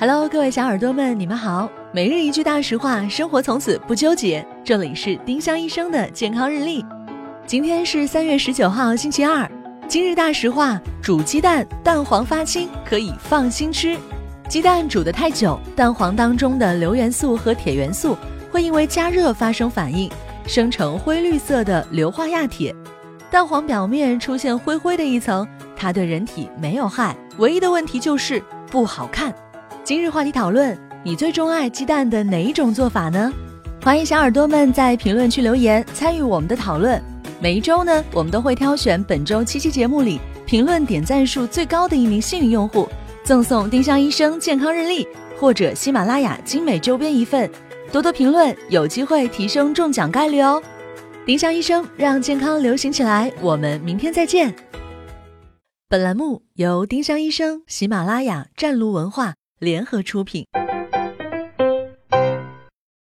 Hello，各位小耳朵们，你们好。每日一句大实话，生活从此不纠结。这里是丁香医生的健康日历。今天是三月十九号，星期二。今日大实话：煮鸡蛋，蛋黄发青，可以放心吃。鸡蛋煮得太久，蛋黄当中的硫元素和铁元素会因为加热发生反应，生成灰绿色的硫化亚铁。蛋黄表面出现灰灰的一层，它对人体没有害，唯一的问题就是不好看。今日话题讨论：你最钟爱鸡蛋的哪一种做法呢？欢迎小耳朵们在评论区留言参与我们的讨论。每一周呢，我们都会挑选本周七期节目里评论点赞数最高的一名幸运用户，赠送丁香医生健康日历或者喜马拉雅精美周边一份。多多评论，有机会提升中奖概率哦！丁香医生让健康流行起来，我们明天再见。本栏目由丁香医生、喜马拉雅、湛庐文化。联合出品。